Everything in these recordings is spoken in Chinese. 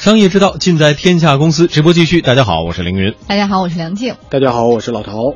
商业之道，尽在天下公司。直播继续，大家好，我是凌云。大家好，我是梁静。大家好，我是老陶。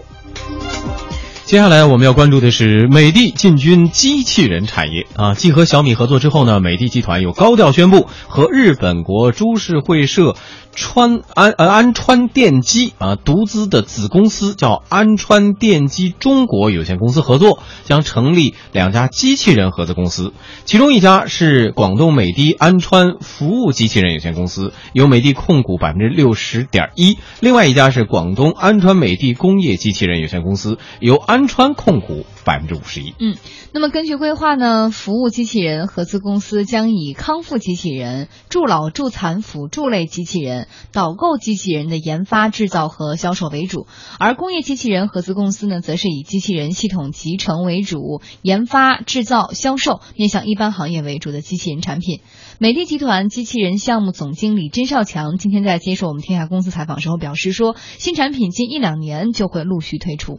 接下来我们要关注的是美的进军机器人产业啊！继和小米合作之后呢，美的集团又高调宣布和日本国株式会社。川安呃安川电机啊，独资的子公司叫安川电机中国有限公司合作，将成立两家机器人合资公司，其中一家是广东美的安川服务机器人有限公司，由美的控股百分之六十点一；另外一家是广东安川美的工业机器人有限公司，由安川控股百分之五十一。嗯，那么根据规划呢，服务机器人合资公司将以康复机器人、助老助残辅助类机器人。导购机器人的研发、制造和销售为主，而工业机器人合资公司呢，则是以机器人系统集成为主，研发、制造、销售面向一般行业为主的机器人产品。美的集团机器人项目总经理甄少强今天在接受我们天下公司采访时候表示说，新产品近一两年就会陆续推出。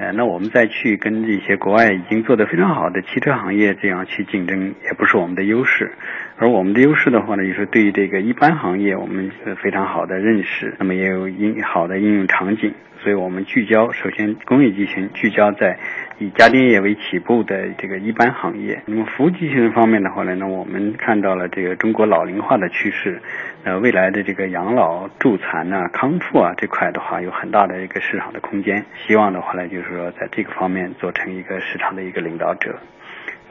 呃，那我们再去跟这些国外已经做得非常好的汽车行业这样去竞争，也不是我们的优势。而我们的优势的话呢，就是对于这个一般行业，我们是非常好的认识，那么也有应好的应用场景。所以我们聚焦，首先工业机器人聚焦在以家电业为起步的这个一般行业。那么服务机器人方面的话呢，那我们看到了这个中国老龄化的趋势，呃，未来的这个养老助残啊、康复啊这块的话，有很大的一个市场的空间。希望的话呢，就是说在这个方面做成一个市场的一个领导者。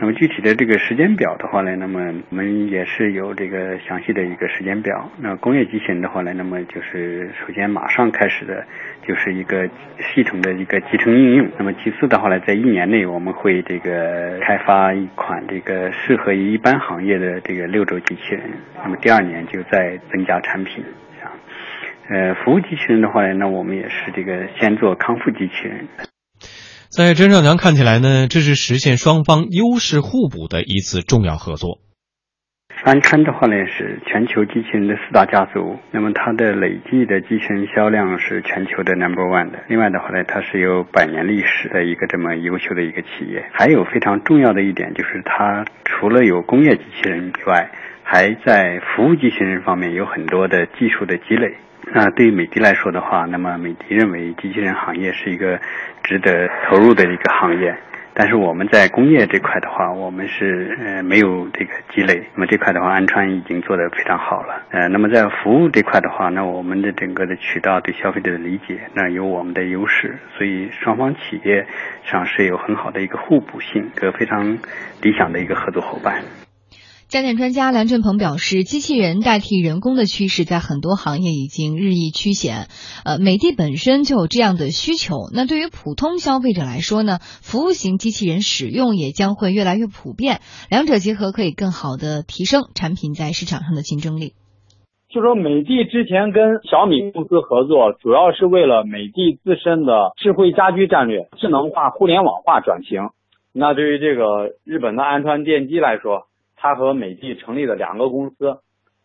那么具体的这个时间表的话呢，那么我们也是有这个详细的一个时间表。那工业机器人的话呢，那么就是首先马上开始的，就是一个系统的一个集成应用。那么其次的话呢，在一年内我们会这个开发一款这个适合于一般行业的这个六轴机器人。那么第二年就再增加产品。呃，服务机器人的话呢，那我们也是这个先做康复机器人。在甄少强看起来呢，这是实现双方优势互补的一次重要合作。安川的话呢是全球机器人的四大家族，那么它的累计的机器人销量是全球的 number one 的。另外的话呢，它是有百年历史的一个这么优秀的一个企业。还有非常重要的一点就是，它除了有工业机器人以外，还在服务机器人方面有很多的技术的积累。那对于美的来说的话，那么美的认为机器人行业是一个值得投入的一个行业，但是我们在工业这块的话，我们是呃没有这个积累。那么这块的话，安川已经做得非常好了。呃，那么在服务这块的话，那我们的整个的渠道对消费者的理解，那有我们的优势，所以双方企业上是有很好的一个互补性，一个非常理想的一个合作伙伴。家电专家梁振鹏表示，机器人代替人工的趋势在很多行业已经日益趋显。呃，美的本身就有这样的需求。那对于普通消费者来说呢，服务型机器人使用也将会越来越普遍。两者结合可以更好的提升产品在市场上的竞争力。就说美的之前跟小米公司合作，主要是为了美的自身的智慧家居战略、智能化、互联网化转型。那对于这个日本的安川电机来说，他和美的成立了两个公司，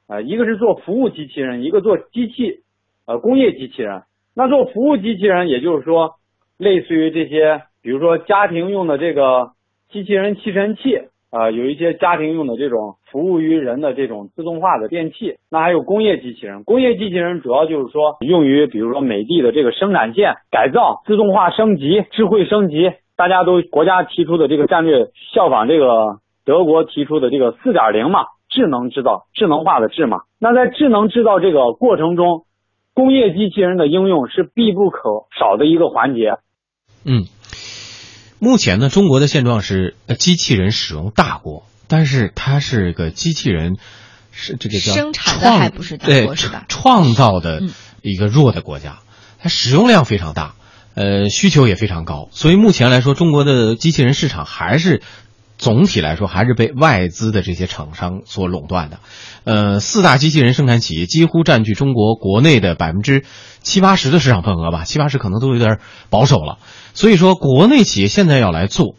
呃，一个是做服务机器人，一个做机器，呃，工业机器人。那做服务机器人，也就是说，类似于这些，比如说家庭用的这个机器人吸尘器，啊，有一些家庭用的这种服务于人的这种自动化的电器。那还有工业机器人，工业机器人主要就是说用于，比如说美的的这个生产线改造、自动化升级、智慧升级。大家都国家提出的这个战略，效仿这个。德国提出的这个四点零嘛，智能制造、智能化的智嘛。那在智能制造这个过程中，工业机器人的应用是必不可少的一个环节。嗯，目前呢，中国的现状是机器人使用大国，但是它是个机器人是这个叫生产的还不是大国是吧？创造的一个弱的国家，它使用量非常大，呃，需求也非常高，所以目前来说，中国的机器人市场还是。总体来说，还是被外资的这些厂商所垄断的。呃，四大机器人生产企业几乎占据中国国内的百分之七八十的市场份额吧，七八十可能都有点保守了。所以说，国内企业现在要来做，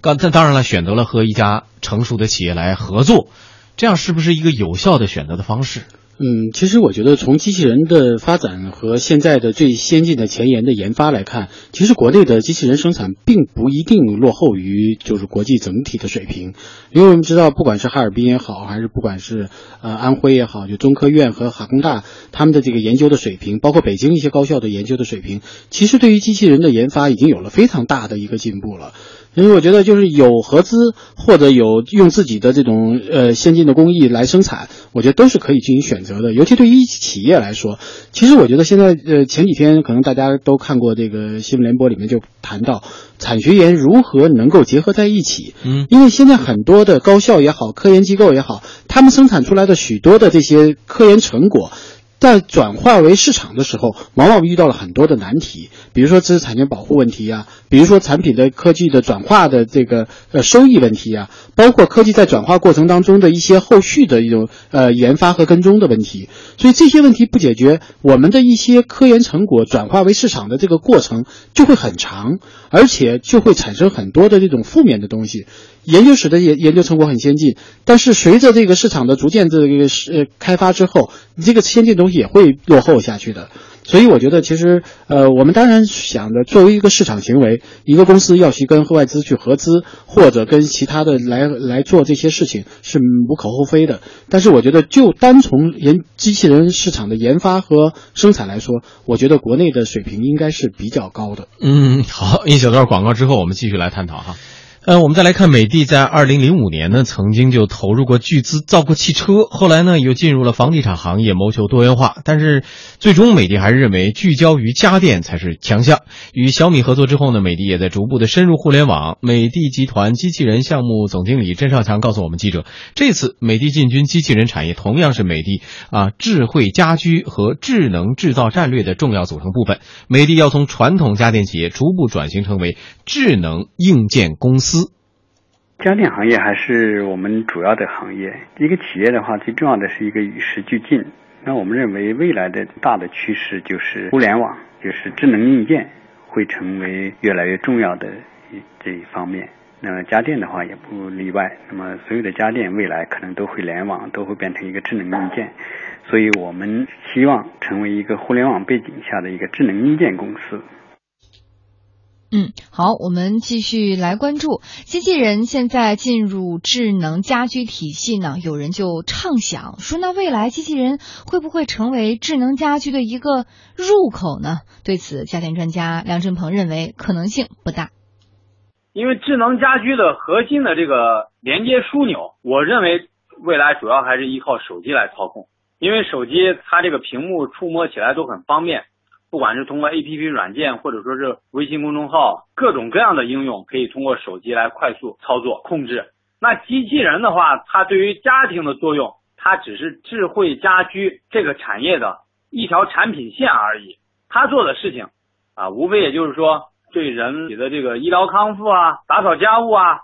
刚但当然了，选择了和一家成熟的企业来合作，这样是不是一个有效的选择的方式？嗯，其实我觉得从机器人的发展和现在的最先进的前沿的研发来看，其实国内的机器人生产并不一定落后于就是国际整体的水平，因为我们知道，不管是哈尔滨也好，还是不管是呃安徽也好，就中科院和哈工大他们的这个研究的水平，包括北京一些高校的研究的水平，其实对于机器人的研发已经有了非常大的一个进步了。因为我觉得，就是有合资或者有用自己的这种呃先进的工艺来生产，我觉得都是可以进行选择的。尤其对于企业来说，其实我觉得现在呃前几天可能大家都看过这个新闻联播里面就谈到产学研如何能够结合在一起。嗯，因为现在很多的高校也好，科研机构也好，他们生产出来的许多的这些科研成果。在转化为市场的时候，往往遇到了很多的难题，比如说知识产权保护问题呀，比如说产品的科技的转化的这个呃收益问题呀，包括科技在转化过程当中的一些后续的一种呃研发和跟踪的问题。所以这些问题不解决，我们的一些科研成果转化为市场的这个过程就会很长，而且就会产生很多的这种负面的东西。研究室的研研究成果很先进，但是随着这个市场的逐渐这个是开发之后，你这个先进东西也会落后下去的。所以我觉得，其实呃，我们当然想着作为一个市场行为，一个公司要去跟外资去合资，或者跟其他的来来做这些事情是无可厚非的。但是我觉得，就单从研机器人市场的研发和生产来说，我觉得国内的水平应该是比较高的。嗯，好，一小段广告之后，我们继续来探讨哈。呃，我们再来看美的，在二零零五年呢，曾经就投入过巨资造过汽车，后来呢又进入了房地产行业，谋求多元化。但是，最终美的还是认为聚焦于家电才是强项。与小米合作之后呢，美的也在逐步的深入互联网。美的集团机器人项目总经理甄少强告诉我们记者，这次美的进军机器人产业，同样是美的啊智慧家居和智能制造战略的重要组成部分。美的要从传统家电企业逐步转型成为智能硬件公司。家电行业还是我们主要的行业。一个企业的话，最重要的是一个与时俱进。那我们认为未来的大的趋势就是互联网，就是智能硬件会成为越来越重要的这一方面。那么家电的话也不例外。那么所有的家电未来可能都会联网，都会变成一个智能硬件。所以我们希望成为一个互联网背景下的一个智能硬件公司。嗯，好，我们继续来关注机器人现在进入智能家居体系呢。有人就畅想说，那未来机器人会不会成为智能家居的一个入口呢？对此，家电专家梁振鹏认为可能性不大。因为智能家居的核心的这个连接枢纽，我认为未来主要还是依靠手机来操控，因为手机它这个屏幕触摸起来都很方便。不管是通过 A P P 软件，或者说是微信公众号，各种各样的应用可以通过手机来快速操作控制。那机器人的话，它对于家庭的作用，它只是智慧家居这个产业的一条产品线而已。它做的事情啊，无非也就是说对人体的这个医疗康复啊，打扫家务啊。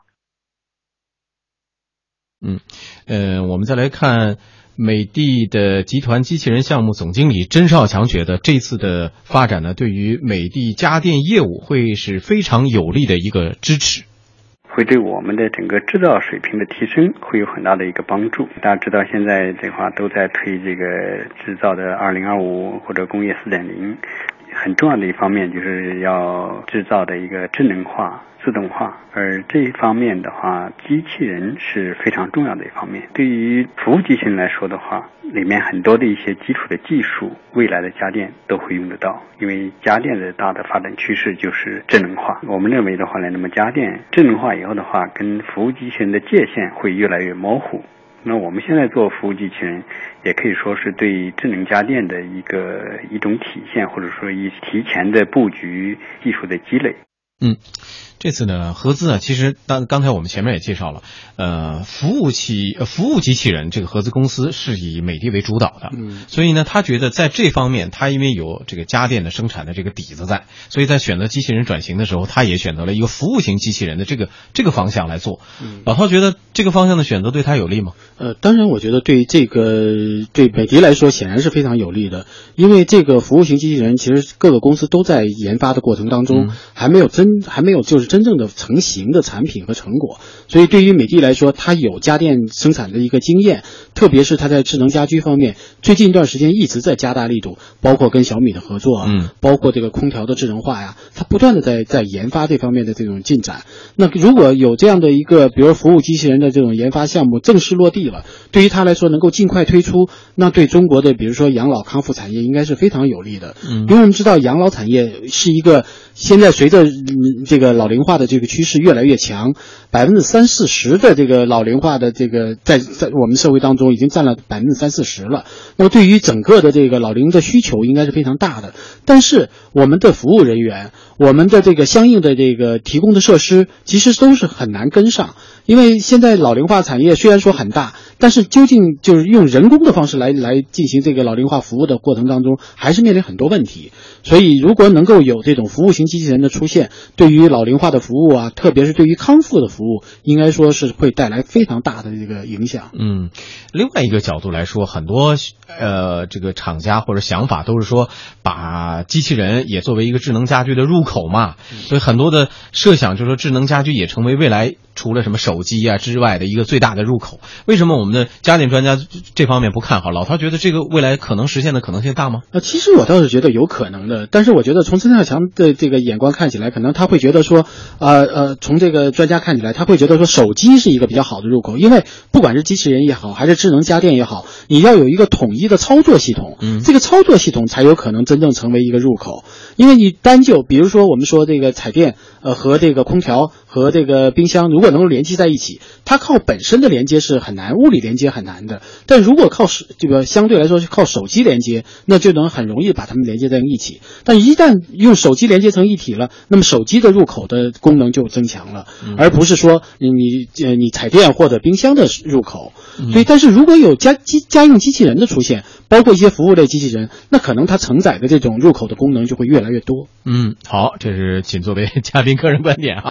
嗯，呃，我们再来看。美的的集团机器人项目总经理甄少强觉得，这次的发展呢，对于美的家电业务会是非常有利的一个支持，会对我们的整个制造水平的提升会有很大的一个帮助。大家知道，现在这话都在推这个制造的二零二五或者工业四点零。很重要的一方面就是要制造的一个智能化、自动化，而这一方面的话，机器人是非常重要的一方面。对于服务机器人来说的话，里面很多的一些基础的技术，未来的家电都会用得到。因为家电的大的发展趋势就是智能化。我们认为的话呢，那么家电智能化以后的话，跟服务机器人的界限会越来越模糊。那我们现在做服务机器人，也可以说是对智能家电的一个一种体现，或者说一提前的布局技术的积累。嗯。这次呢，合资啊，其实当刚才我们前面也介绍了，呃，服务器、服务机器人这个合资公司是以美的为主导的，嗯，所以呢，他觉得在这方面，他因为有这个家电的生产的这个底子在，所以在选择机器人转型的时候，他也选择了一个服务型机器人的这个这个方向来做。嗯，老涛觉得这个方向的选择对他有利吗？呃，当然，我觉得对这个对美的来说显然是非常有利的，因为这个服务型机器人其实各个公司都在研发的过程当中，还没有真。真还没有就是真正的成型的产品和成果。所以对于美的来说，它有家电生产的一个经验，特别是它在智能家居方面，最近一段时间一直在加大力度，包括跟小米的合作啊，嗯，包括这个空调的智能化呀，它不断的在在研发这方面的这种进展。那如果有这样的一个，比如服务机器人的这种研发项目正式落地了，对于它来说能够尽快推出，那对中国的比如说养老康复产业应该是非常有利的。嗯因为我们知道养老产业是一个现在随着嗯这个老龄化的这个趋势越来越强，百分之三四十的这个老龄化的这个在在我们社会当中已经占了百分之三四十了。那么对于整个的这个老龄的需求应该是非常大的，但是我们的服务人员，我们的这个相应的这个提供的设施，其实都是很难跟上。因为现在老龄化产业虽然说很大，但是究竟就是用人工的方式来来进行这个老龄化服务的过程当中，还是面临很多问题。所以，如果能够有这种服务型机器人的出现，对于老龄化的服务啊，特别是对于康复的服务，应该说是会带来非常大的这个影响。嗯，另外一个角度来说，很多呃这个厂家或者想法都是说，把机器人也作为一个智能家居的入口嘛，所以很多的设想就是说，智能家居也成为未来除了什么手机啊之外的一个最大的入口。为什么我们的家电专家这方面不看好？老陶觉得这个未来可能实现的可能性大吗？呃，其实我倒是觉得有可能的，但是我觉得从曾小强的这个眼光看起来，可能他会觉得说，呃呃，从这个专家看起来，他会觉得说手机是一个比较好的入口，因为不管是机器人也好，还是智能家电也好，你要有一个统一的操作系统，嗯这个操作系统才有可能真正成为一个入口。因为你单就比如说我们说这个彩电，呃和这个空调和这个冰箱，如果能够联系在一起，它靠本身的连接是很难，物理连接很难的。但如果靠手这个相对来说是靠手机连接，那就能很容易把它们连接在一起。但一旦用手机连接成一体了，那么手机的入口的功能就增强了，而不是说你你呃你彩电或者冰箱的入口。所以，但是如果有家机家用机器人的出现，包括一些服务类机器人，那可能它承载的这种入口的功能就会越来越多。嗯，好，这是仅作为嘉宾个人观点啊。